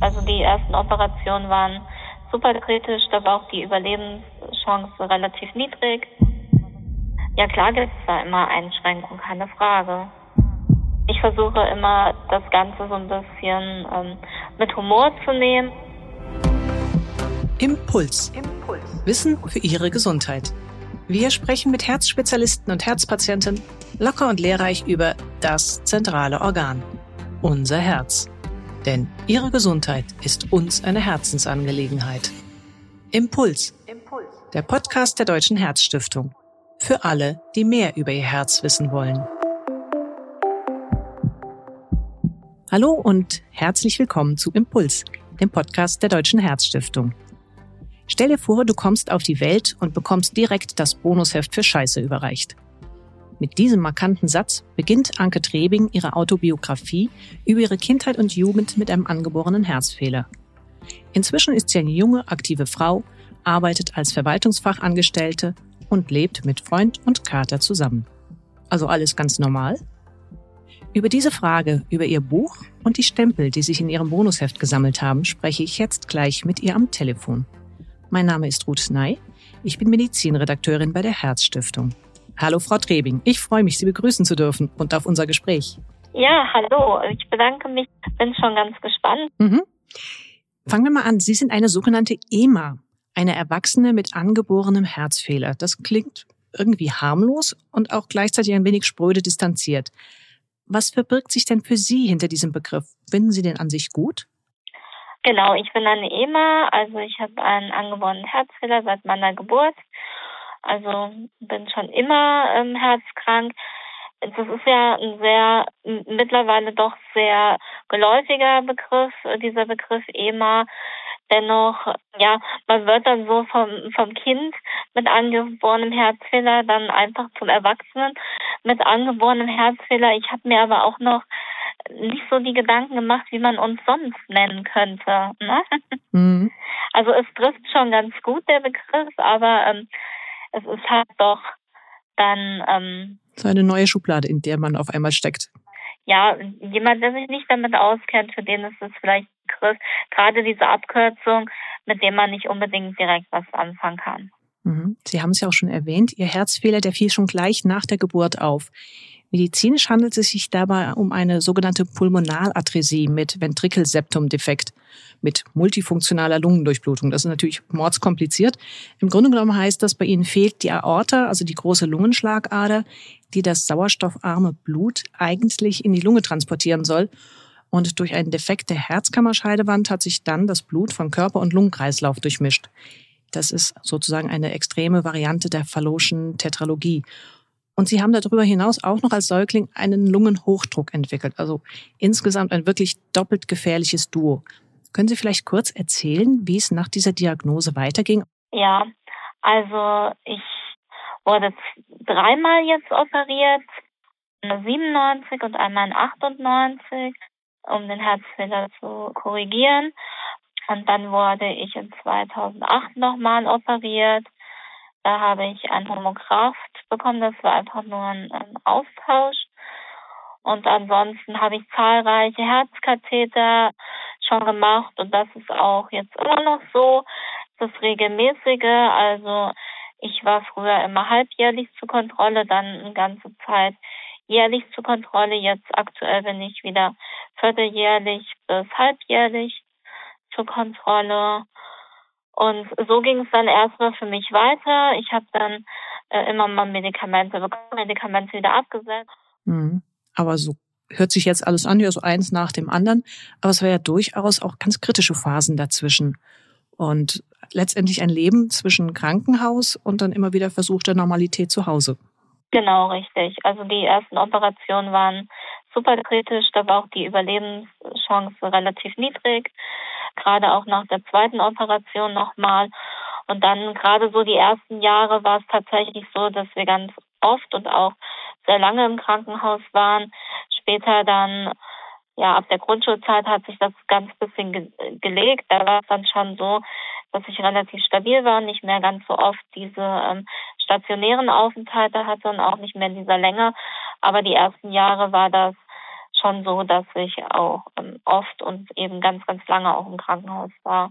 Also die ersten Operationen waren super kritisch, da war auch die Überlebenschance relativ niedrig. Ja klar gibt es da immer Einschränkungen, keine Frage. Ich versuche immer das Ganze so ein bisschen ähm, mit Humor zu nehmen. Impuls. Impuls. Wissen für Ihre Gesundheit. Wir sprechen mit Herzspezialisten und Herzpatienten locker und lehrreich über das zentrale Organ, unser Herz. Denn Ihre Gesundheit ist uns eine Herzensangelegenheit. Impuls. Impuls. Der Podcast der Deutschen Herzstiftung. Für alle, die mehr über ihr Herz wissen wollen. Hallo und herzlich willkommen zu Impuls, dem Podcast der Deutschen Herzstiftung. Stell dir vor, du kommst auf die Welt und bekommst direkt das Bonusheft für Scheiße überreicht. Mit diesem markanten Satz beginnt Anke Trebing ihre Autobiografie über ihre Kindheit und Jugend mit einem angeborenen Herzfehler. Inzwischen ist sie eine junge, aktive Frau, arbeitet als Verwaltungsfachangestellte und lebt mit Freund und Kater zusammen. Also alles ganz normal? Über diese Frage, über ihr Buch und die Stempel, die sich in ihrem Bonusheft gesammelt haben, spreche ich jetzt gleich mit ihr am Telefon. Mein Name ist Ruth Ney. Ich bin Medizinredakteurin bei der Herzstiftung. Hallo, Frau Trebing. Ich freue mich, Sie begrüßen zu dürfen und auf unser Gespräch. Ja, hallo. Ich bedanke mich. Bin schon ganz gespannt. Mhm. Fangen wir mal an. Sie sind eine sogenannte EMA, eine Erwachsene mit angeborenem Herzfehler. Das klingt irgendwie harmlos und auch gleichzeitig ein wenig spröde distanziert. Was verbirgt sich denn für Sie hinter diesem Begriff? Finden Sie den an sich gut? Genau, ich bin eine EMA, also ich habe einen angeborenen Herzfehler seit meiner Geburt. Also bin schon immer ähm, herzkrank. Das ist ja ein sehr, mittlerweile doch sehr geläufiger Begriff, dieser Begriff EMA. Dennoch, ja, man wird dann so vom, vom Kind mit angeborenem Herzfehler dann einfach zum Erwachsenen mit angeborenem Herzfehler. Ich habe mir aber auch noch nicht so die Gedanken gemacht, wie man uns sonst nennen könnte. Ne? Mhm. Also es trifft schon ganz gut der Begriff, aber ähm, es ist halt doch dann ähm, so eine neue Schublade, in der man auf einmal steckt. Ja, jemand, der sich nicht damit auskennt, für den ist es vielleicht gerade diese Abkürzung, mit dem man nicht unbedingt direkt was anfangen kann. Mhm. Sie haben es ja auch schon erwähnt, Ihr Herzfehler, der fiel schon gleich nach der Geburt auf. Medizinisch handelt es sich dabei um eine sogenannte Pulmonaladresie mit Ventrikelseptumdefekt, mit multifunktionaler Lungendurchblutung. Das ist natürlich mordskompliziert. Im Grunde genommen heißt das, bei Ihnen fehlt die Aorta, also die große Lungenschlagader, die das sauerstoffarme Blut eigentlich in die Lunge transportieren soll. Und durch einen Defekt der Herzkammerscheidewand hat sich dann das Blut von Körper und Lungenkreislauf durchmischt. Das ist sozusagen eine extreme Variante der Fallotschen Tetralogie. Und sie haben darüber hinaus auch noch als Säugling einen Lungenhochdruck entwickelt. Also insgesamt ein wirklich doppelt gefährliches Duo. Können Sie vielleicht kurz erzählen, wie es nach dieser Diagnose weiterging? Ja, also ich wurde dreimal jetzt operiert, 97 und einmal in 98, um den Herzfehler zu korrigieren. Und dann wurde ich in 2008 nochmal operiert da habe ich ein Homograph bekommen. Das war einfach nur ein, ein Austausch. Und ansonsten habe ich zahlreiche Herzkatheter schon gemacht und das ist auch jetzt immer noch so. Das regelmäßige, also ich war früher immer halbjährlich zur Kontrolle, dann eine ganze Zeit jährlich zur Kontrolle. Jetzt aktuell bin ich wieder vierteljährlich bis halbjährlich zur Kontrolle. Und so ging es dann erstmal für mich weiter. Ich habe dann äh, immer mal Medikamente bekommen, Medikamente wieder abgesetzt. Mhm. Aber so hört sich jetzt alles an, ja, so eins nach dem anderen. Aber es war ja durchaus auch ganz kritische Phasen dazwischen. Und letztendlich ein Leben zwischen Krankenhaus und dann immer wieder versuchter Normalität zu Hause. Genau, richtig. Also die ersten Operationen waren super kritisch, da war auch die Überlebenschance relativ niedrig gerade auch nach der zweiten Operation nochmal. Und dann gerade so die ersten Jahre war es tatsächlich so, dass wir ganz oft und auch sehr lange im Krankenhaus waren. Später dann, ja, ab der Grundschulzeit hat sich das ganz bisschen ge gelegt. Da war es dann schon so, dass ich relativ stabil war, nicht mehr ganz so oft diese ähm, stationären Aufenthalte hatte und auch nicht mehr in dieser Länge. Aber die ersten Jahre war das schon so, dass ich auch ähm, oft und eben ganz, ganz lange auch im Krankenhaus war.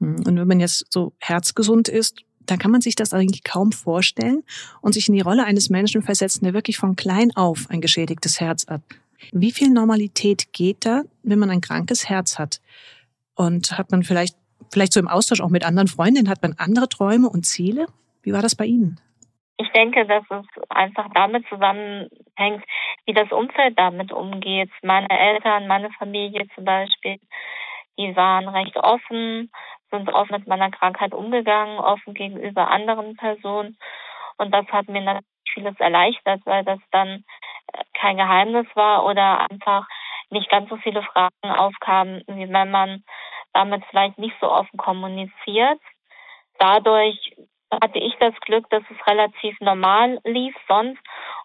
Hm, und wenn man jetzt so herzgesund ist, dann kann man sich das eigentlich kaum vorstellen und sich in die Rolle eines Menschen versetzen, der wirklich von klein auf ein geschädigtes Herz hat. Wie viel Normalität geht da, wenn man ein krankes Herz hat? Und hat man vielleicht, vielleicht so im Austausch auch mit anderen Freundinnen, hat man andere Träume und Ziele? Wie war das bei Ihnen? Ich denke, dass es einfach damit zusammenhängt, wie das Umfeld damit umgeht. Meine Eltern, meine Familie zum Beispiel, die waren recht offen, sind offen mit meiner Krankheit umgegangen, offen gegenüber anderen Personen. Und das hat mir natürlich vieles erleichtert, weil das dann äh, kein Geheimnis war oder einfach nicht ganz so viele Fragen aufkamen, wie wenn man damit vielleicht nicht so offen kommuniziert. Dadurch hatte ich das Glück, dass es relativ normal lief, sonst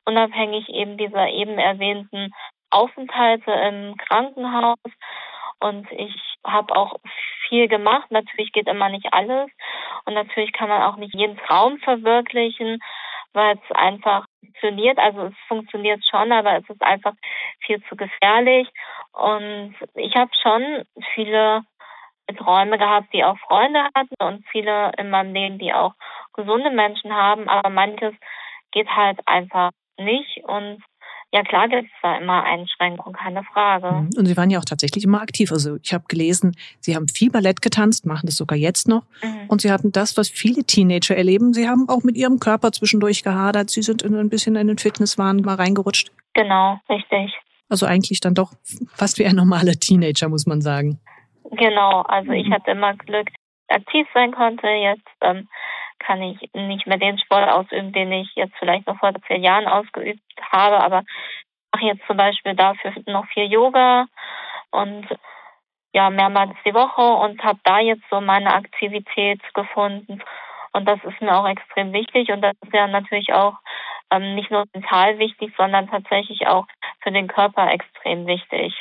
unabhängig eben dieser eben erwähnten Aufenthalte im Krankenhaus. Und ich habe auch viel gemacht. Natürlich geht immer nicht alles. Und natürlich kann man auch nicht jeden Traum verwirklichen, weil es einfach funktioniert. Also es funktioniert schon, aber es ist einfach viel zu gefährlich. Und ich habe schon viele Träume gehabt, die auch Freunde hatten und viele in meinem Leben, die auch gesunde Menschen haben, aber manches geht halt einfach nicht und ja, klar gibt es da immer Einschränkungen, keine Frage. Mhm. Und Sie waren ja auch tatsächlich immer aktiv. Also ich habe gelesen, Sie haben viel Ballett getanzt, machen das sogar jetzt noch. Mhm. Und Sie hatten das, was viele Teenager erleben. Sie haben auch mit Ihrem Körper zwischendurch gehadert. Sie sind ein bisschen in den Fitnesswahn mal reingerutscht. Genau, richtig. Also eigentlich dann doch fast wie ein normaler Teenager, muss man sagen. Genau, also ich mhm. hatte immer Glück, aktiv sein konnte. Jetzt ähm, kann ich nicht mehr den Sport ausüben, den ich jetzt vielleicht noch vor zehn Jahren ausgeübt habe, aber mache jetzt zum Beispiel dafür noch viel Yoga und ja mehrmals die Woche und habe da jetzt so meine Aktivität gefunden und das ist mir auch extrem wichtig und das ist ja natürlich auch ähm, nicht nur mental wichtig, sondern tatsächlich auch für den Körper extrem wichtig.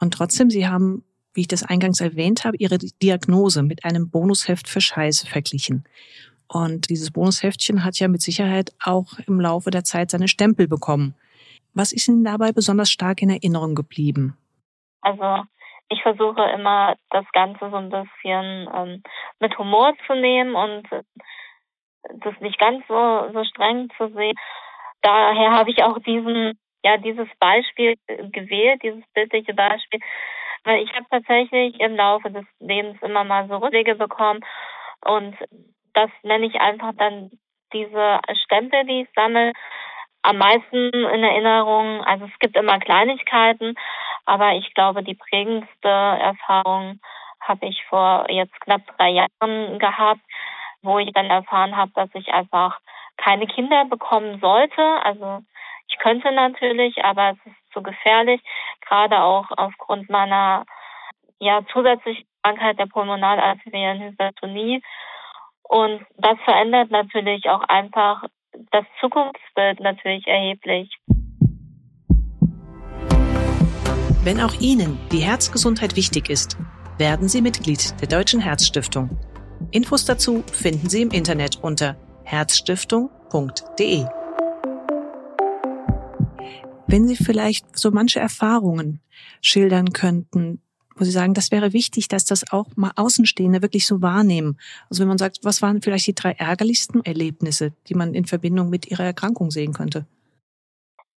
Und trotzdem, Sie haben wie ich das eingangs erwähnt habe, ihre Diagnose mit einem Bonusheft für Scheiße verglichen. Und dieses Bonusheftchen hat ja mit Sicherheit auch im Laufe der Zeit seine Stempel bekommen. Was ist Ihnen dabei besonders stark in Erinnerung geblieben? Also ich versuche immer das Ganze so ein bisschen ähm, mit Humor zu nehmen und das nicht ganz so, so streng zu sehen. Daher habe ich auch diesen, ja, dieses Beispiel gewählt, dieses bildliche Beispiel, weil ich habe tatsächlich im Laufe des Lebens immer mal so Rückwege bekommen und das nenne ich einfach dann diese Stempel, die ich sammle, am meisten in Erinnerung. Also es gibt immer Kleinigkeiten, aber ich glaube, die prägendste Erfahrung habe ich vor jetzt knapp drei Jahren gehabt, wo ich dann erfahren habe, dass ich einfach keine Kinder bekommen sollte. Also ich könnte natürlich, aber es ist zu gefährlich, gerade auch aufgrund meiner ja zusätzlichen Krankheit der pulmonalarteriellen Hypertonie. Und das verändert natürlich auch einfach das Zukunftsbild natürlich erheblich. Wenn auch Ihnen die Herzgesundheit wichtig ist, werden Sie Mitglied der Deutschen Herzstiftung. Infos dazu finden Sie im Internet unter herzstiftung.de. Wenn Sie vielleicht so manche Erfahrungen schildern könnten, wo Sie sagen, das wäre wichtig, dass das auch mal Außenstehende wirklich so wahrnehmen. Also wenn man sagt, was waren vielleicht die drei ärgerlichsten Erlebnisse, die man in Verbindung mit Ihrer Erkrankung sehen könnte?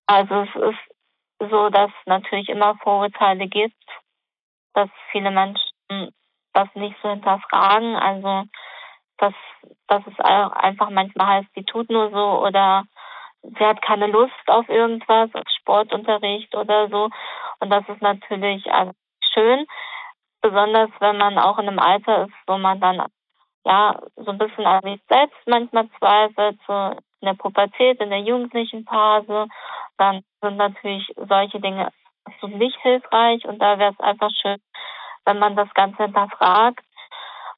Also es ist so, dass es natürlich immer Vorurteile gibt, dass viele Menschen das nicht so hinterfragen. Also dass, dass es einfach manchmal heißt, die tut nur so oder sie hat keine Lust auf irgendwas, auf Sportunterricht oder so. Und das ist natürlich schön, besonders wenn man auch in einem Alter ist, wo man dann ja so ein bisschen an sich selbst manchmal zweifelt, so in der Pubertät, in der jugendlichen Phase, dann sind natürlich solche Dinge so nicht hilfreich und da wäre es einfach schön, wenn man das Ganze hinterfragt.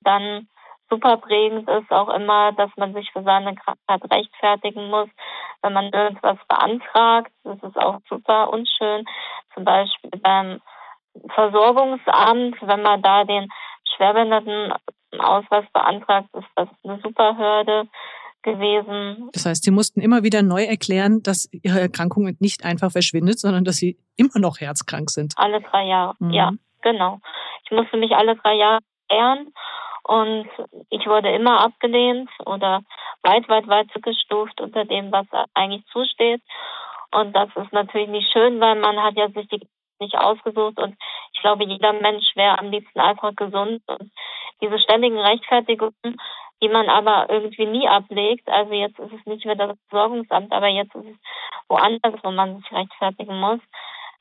Dann super prägend ist auch immer, dass man sich für seine Krankheit rechtfertigen muss, wenn man irgendwas beantragt. Das ist auch super unschön. Zum Beispiel beim Versorgungsamt, wenn man da den Schwerbehindertenausweis beantragt, ist das eine super Hürde gewesen. Das heißt, Sie mussten immer wieder neu erklären, dass Ihre Erkrankung nicht einfach verschwindet, sondern dass Sie immer noch herzkrank sind. Alle drei Jahre, mhm. ja, genau. Ich musste mich alle drei Jahre ehren und ich wurde immer abgelehnt oder weit, weit, weit zugestuft unter dem, was eigentlich zusteht. Und das ist natürlich nicht schön, weil man hat ja sich die nicht ausgesucht und ich glaube, jeder Mensch wäre am liebsten einfach gesund und diese ständigen Rechtfertigungen, die man aber irgendwie nie ablegt. Also jetzt ist es nicht mehr das Versorgungsamt, aber jetzt ist es woanders, wo man sich rechtfertigen muss.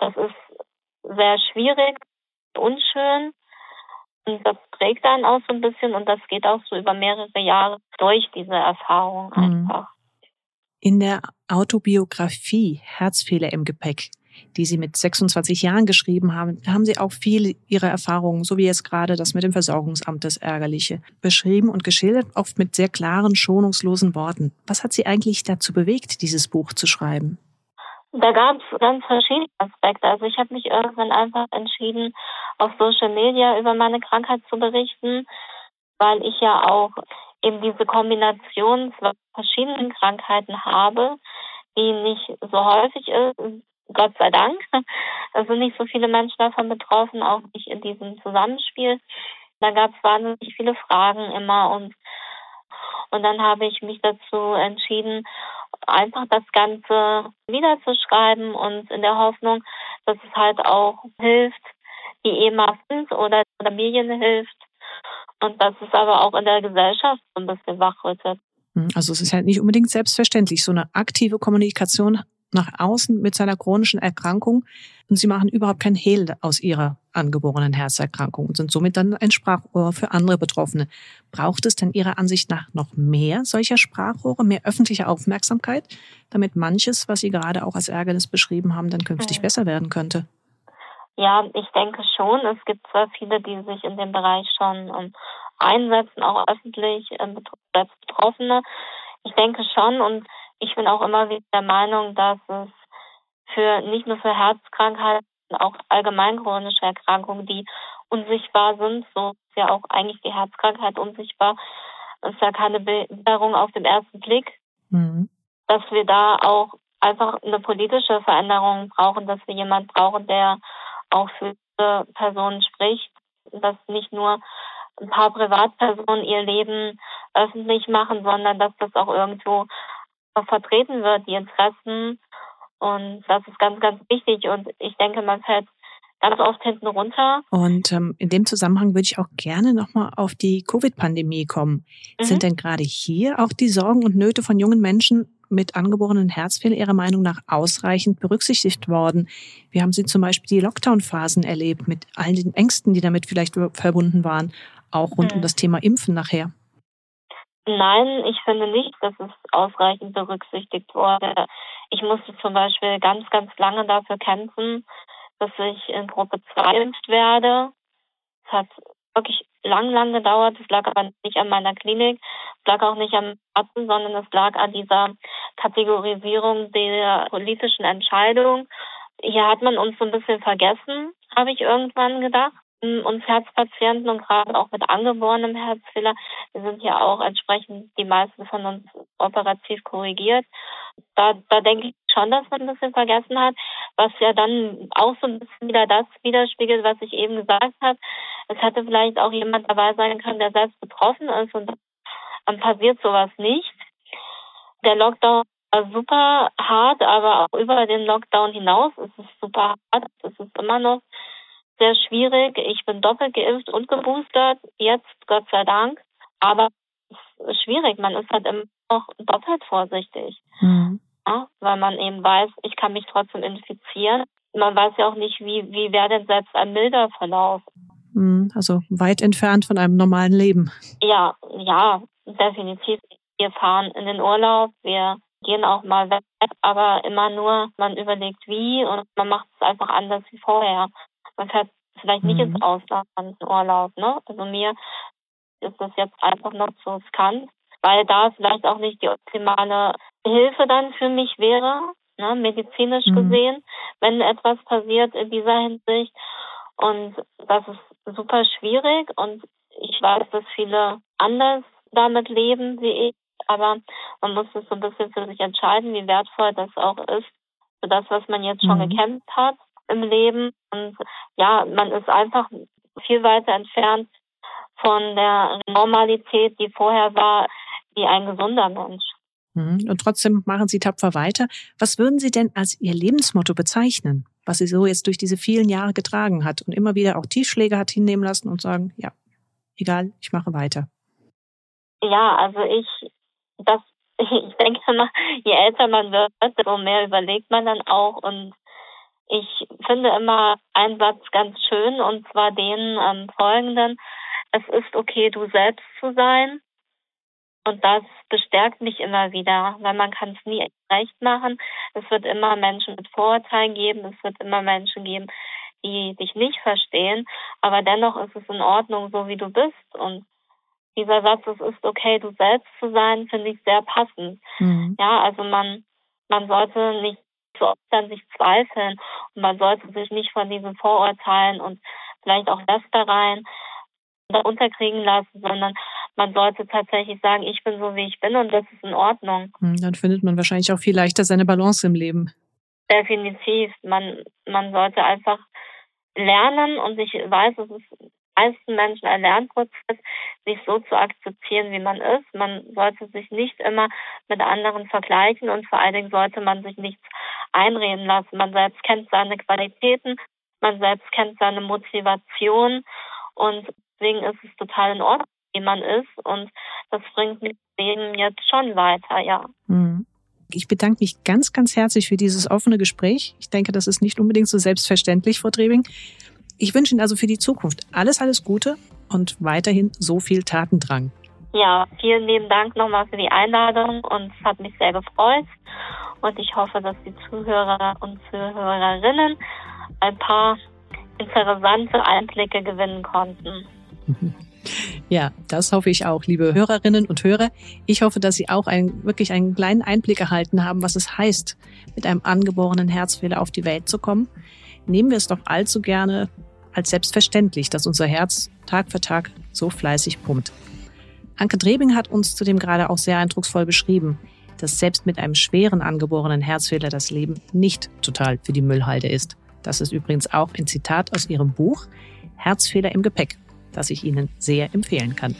Das ist sehr schwierig, unschön das prägt einen auch so ein bisschen und das geht auch so über mehrere Jahre durch diese Erfahrung mhm. einfach. In der Autobiografie Herzfehler im Gepäck, die Sie mit 26 Jahren geschrieben haben, haben Sie auch viel Ihrer Erfahrungen, so wie jetzt gerade das mit dem Versorgungsamt, das Ärgerliche, beschrieben und geschildert, oft mit sehr klaren, schonungslosen Worten. Was hat Sie eigentlich dazu bewegt, dieses Buch zu schreiben? Da gab es ganz verschiedene Aspekte. Also ich habe mich irgendwann einfach entschieden, auf Social Media über meine Krankheit zu berichten, weil ich ja auch eben diese Kombination von verschiedenen Krankheiten habe, die nicht so häufig ist, Gott sei Dank. Da sind nicht so viele Menschen davon betroffen, auch nicht in diesem Zusammenspiel. Da gab es wahnsinnig viele Fragen immer und und dann habe ich mich dazu entschieden, einfach das Ganze niederzuschreiben und in der Hoffnung, dass es halt auch hilft, die EMAs oder Familien hilft und dass es aber auch in der Gesellschaft ein bisschen wachrüttet. Hm, also es ist halt nicht unbedingt selbstverständlich. So eine aktive Kommunikation nach außen mit seiner chronischen Erkrankung und sie machen überhaupt kein Hehl aus ihrer angeborenen Herzerkrankung und sind somit dann ein Sprachrohr für andere Betroffene. Braucht es denn Ihrer Ansicht nach noch mehr solcher Sprachrohre, mehr öffentliche Aufmerksamkeit, damit manches, was Sie gerade auch als Ärgernis beschrieben haben, dann künftig mhm. besser werden könnte? Ja, ich denke schon. Es gibt zwar viele, die sich in dem Bereich schon um, ähm, einsetzen, auch öffentlich ähm, als Betroffene. Ich denke schon und ich bin auch immer wieder der Meinung, dass es für nicht nur für Herzkrankheiten, auch allgemein chronische Erkrankungen, die unsichtbar sind, so ist ja auch eigentlich die Herzkrankheit unsichtbar, ist ja keine Behinderung auf den ersten Blick, mhm. dass wir da auch einfach eine politische Veränderung brauchen, dass wir jemanden brauchen, der auch für diese Personen spricht, dass nicht nur ein paar Privatpersonen ihr Leben öffentlich machen, sondern dass das auch irgendwo vertreten wird, die Interessen. Und das ist ganz, ganz wichtig. Und ich denke, man fällt ganz oft hinten runter. Und ähm, in dem Zusammenhang würde ich auch gerne nochmal auf die Covid-Pandemie kommen. Mhm. Sind denn gerade hier auch die Sorgen und Nöte von jungen Menschen mit angeborenen Herzfehlern Ihrer Meinung nach ausreichend berücksichtigt worden? Wie haben Sie zum Beispiel die Lockdown-Phasen erlebt mit all den Ängsten, die damit vielleicht verbunden waren, auch rund mhm. um das Thema Impfen nachher? Nein, ich finde nicht, dass es ausreichend berücksichtigt wurde. Ich musste zum Beispiel ganz, ganz lange dafür kämpfen, dass ich in Gruppe 2 impft werde. Es hat wirklich lang, lang gedauert. Es lag aber nicht an meiner Klinik, es lag auch nicht am Arzt, sondern es lag an dieser Kategorisierung der politischen Entscheidung. Hier hat man uns so ein bisschen vergessen, habe ich irgendwann gedacht uns Herzpatienten und gerade auch mit angeborenem Herzfehler, wir sind ja auch entsprechend die meisten von uns operativ korrigiert. Da, da denke ich schon, dass man ein bisschen vergessen hat, was ja dann auch so ein bisschen wieder das widerspiegelt, was ich eben gesagt habe. Es hätte vielleicht auch jemand dabei sein können, der selbst betroffen ist und dann passiert sowas nicht. Der Lockdown war super hart, aber auch über den Lockdown hinaus ist es super hart. Es ist immer noch sehr schwierig. Ich bin doppelt geimpft und geboostert, jetzt Gott sei Dank. Aber es ist schwierig. Man ist halt immer noch doppelt vorsichtig. Mhm. Ja, weil man eben weiß, ich kann mich trotzdem infizieren. Man weiß ja auch nicht, wie, wie wäre denn selbst ein milder Verlauf. Mhm. Also weit entfernt von einem normalen Leben. Ja, ja, definitiv. Wir fahren in den Urlaub, wir gehen auch mal weg, aber immer nur, man überlegt wie und man macht es einfach anders wie vorher. Man fährt vielleicht nicht mhm. ins Ausland in Urlaub, ne? Also mir ist das jetzt einfach noch zu riskant, weil da vielleicht auch nicht die optimale Hilfe dann für mich wäre, ne, medizinisch mhm. gesehen, wenn etwas passiert in dieser Hinsicht. Und das ist super schwierig und ich weiß, dass viele anders damit leben wie ich, aber man muss es so ein bisschen für sich entscheiden, wie wertvoll das auch ist, für das, was man jetzt schon mhm. gekämpft hat im Leben. Und ja, man ist einfach viel weiter entfernt von der Normalität, die vorher war, wie ein gesunder Mensch. Mhm. Und trotzdem machen Sie tapfer weiter. Was würden Sie denn als Ihr Lebensmotto bezeichnen, was Sie so jetzt durch diese vielen Jahre getragen hat und immer wieder auch Tiefschläge hat hinnehmen lassen und sagen, ja, egal, ich mache weiter? Ja, also ich, das, ich denke immer, je älter man wird, desto mehr überlegt man dann auch und ich finde immer einen Satz ganz schön und zwar den ähm, folgenden. Es ist okay, du selbst zu sein und das bestärkt mich immer wieder, weil man kann es nie recht machen. Es wird immer Menschen mit Vorurteilen geben, es wird immer Menschen geben, die dich nicht verstehen, aber dennoch ist es in Ordnung, so wie du bist. Und dieser Satz, es ist okay, du selbst zu sein, finde ich sehr passend. Mhm. Ja, also man, man sollte nicht zu oft an sich zweifeln und man sollte sich nicht von diesen Vorurteilen und vielleicht auch Lästereien unterkriegen lassen, sondern man sollte tatsächlich sagen, ich bin so, wie ich bin und das ist in Ordnung. Hm, dann findet man wahrscheinlich auch viel leichter seine Balance im Leben. Definitiv. Man, man sollte einfach lernen und ich weiß, es ist meisten Menschen ein Lernprozess, sich so zu akzeptieren, wie man ist. Man sollte sich nicht immer mit anderen vergleichen und vor allen Dingen sollte man sich nichts einreden lassen. Man selbst kennt seine Qualitäten, man selbst kennt seine Motivation und deswegen ist es total in Ordnung, wie man ist und das bringt mich Leben jetzt schon weiter, ja. Mhm. Ich bedanke mich ganz, ganz herzlich für dieses offene Gespräch. Ich denke, das ist nicht unbedingt so selbstverständlich, Frau Trebing. Ich wünsche Ihnen also für die Zukunft alles, alles Gute und weiterhin so viel Tatendrang. Ja, vielen lieben Dank nochmal für die Einladung und es hat mich sehr gefreut. Und ich hoffe, dass die Zuhörer und Zuhörerinnen ein paar interessante Einblicke gewinnen konnten. Ja, das hoffe ich auch, liebe Hörerinnen und Hörer. Ich hoffe, dass Sie auch einen, wirklich einen kleinen Einblick erhalten haben, was es heißt, mit einem angeborenen Herzfehler auf die Welt zu kommen. Nehmen wir es doch allzu gerne als selbstverständlich, dass unser Herz Tag für Tag so fleißig pumpt. Anke Drebing hat uns zudem gerade auch sehr eindrucksvoll beschrieben, dass selbst mit einem schweren angeborenen Herzfehler das Leben nicht total für die Müllhalde ist. Das ist übrigens auch ein Zitat aus ihrem Buch Herzfehler im Gepäck das ich Ihnen sehr empfehlen kann.